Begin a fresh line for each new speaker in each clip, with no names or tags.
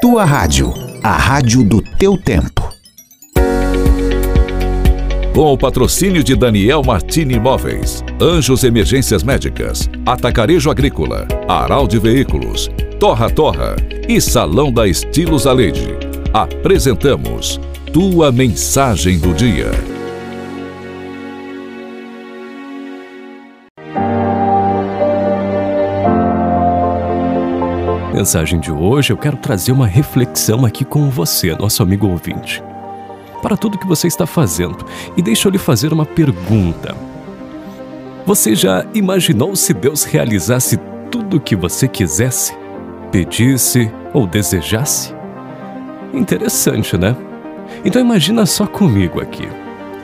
Tua Rádio, a rádio do teu tempo.
Com o patrocínio de Daniel Martini Imóveis, Anjos Emergências Médicas, Atacarejo Agrícola, Aral de Veículos, Torra Torra e Salão da Estilos Aleide, apresentamos Tua Mensagem do Dia.
Mensagem de hoje, eu quero trazer uma reflexão aqui com você, nosso amigo ouvinte para tudo que você está fazendo. E deixa eu lhe fazer uma pergunta. Você já imaginou se Deus realizasse tudo o que você quisesse, pedisse ou desejasse? Interessante, né? Então imagina só comigo aqui.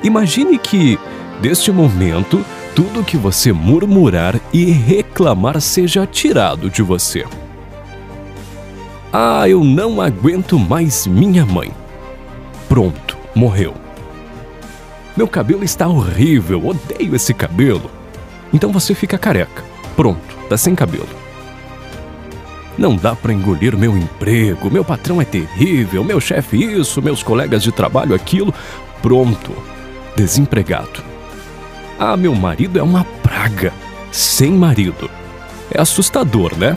Imagine que, deste momento, tudo que você murmurar e reclamar seja tirado de você. Ah, eu não aguento mais minha mãe. Pronto morreu. Meu cabelo está horrível, odeio esse cabelo. Então você fica careca. Pronto, tá sem cabelo. Não dá para engolir meu emprego, meu patrão é terrível, meu chefe isso, meus colegas de trabalho aquilo. Pronto, desempregado. Ah, meu marido é uma praga. Sem marido. É assustador, né?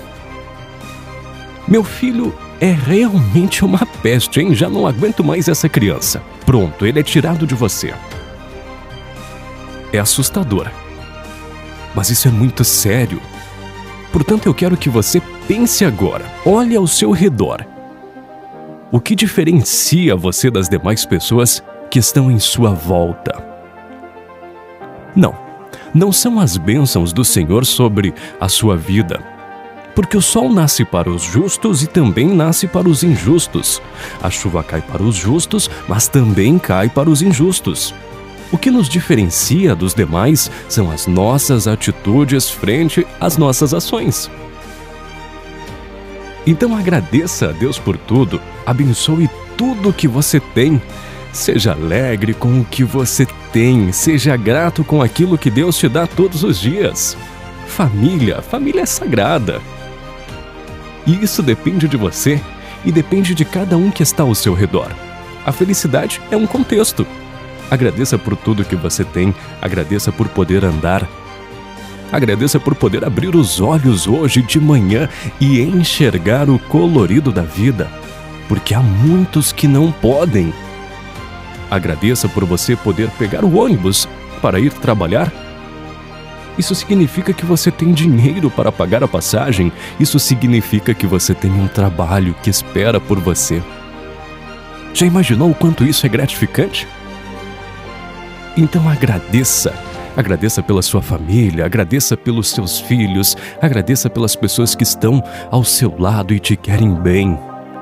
Meu filho é realmente uma peste, hein? Já não aguento mais essa criança. Pronto, ele é tirado de você. É assustador. Mas isso é muito sério. Portanto, eu quero que você pense agora. Olhe ao seu redor. O que diferencia você das demais pessoas que estão em sua volta? Não, não são as bênçãos do Senhor sobre a sua vida porque o sol nasce para os justos e também nasce para os injustos. A chuva cai para os justos, mas também cai para os injustos. O que nos diferencia dos demais são as nossas atitudes frente às nossas ações. Então agradeça a Deus por tudo, abençoe tudo que você tem. Seja alegre com o que você tem, seja grato com aquilo que Deus te dá todos os dias. Família, família é sagrada. E isso depende de você e depende de cada um que está ao seu redor. A felicidade é um contexto. Agradeça por tudo que você tem, agradeça por poder andar. Agradeça por poder abrir os olhos hoje de manhã e enxergar o colorido da vida, porque há muitos que não podem. Agradeça por você poder pegar o ônibus para ir trabalhar isso significa que você tem dinheiro para pagar a passagem. Isso significa que você tem um trabalho que espera por você. Já imaginou o quanto isso é gratificante? Então agradeça. Agradeça pela sua família, agradeça pelos seus filhos, agradeça pelas pessoas que estão ao seu lado e te querem bem.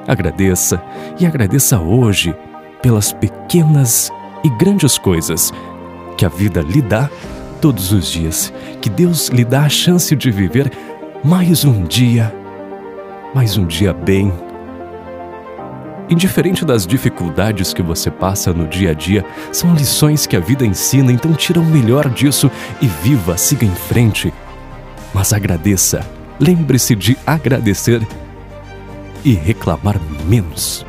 Agradeça e agradeça hoje pelas pequenas e grandes coisas que a vida lhe dá todos os dias, que Deus lhe dá a chance de viver mais um dia, mais um dia bem. Indiferente das dificuldades que você passa no dia a dia, são lições que a vida ensina, então tira o melhor disso e viva, siga em frente. Mas agradeça, lembre-se de agradecer e reclamar menos.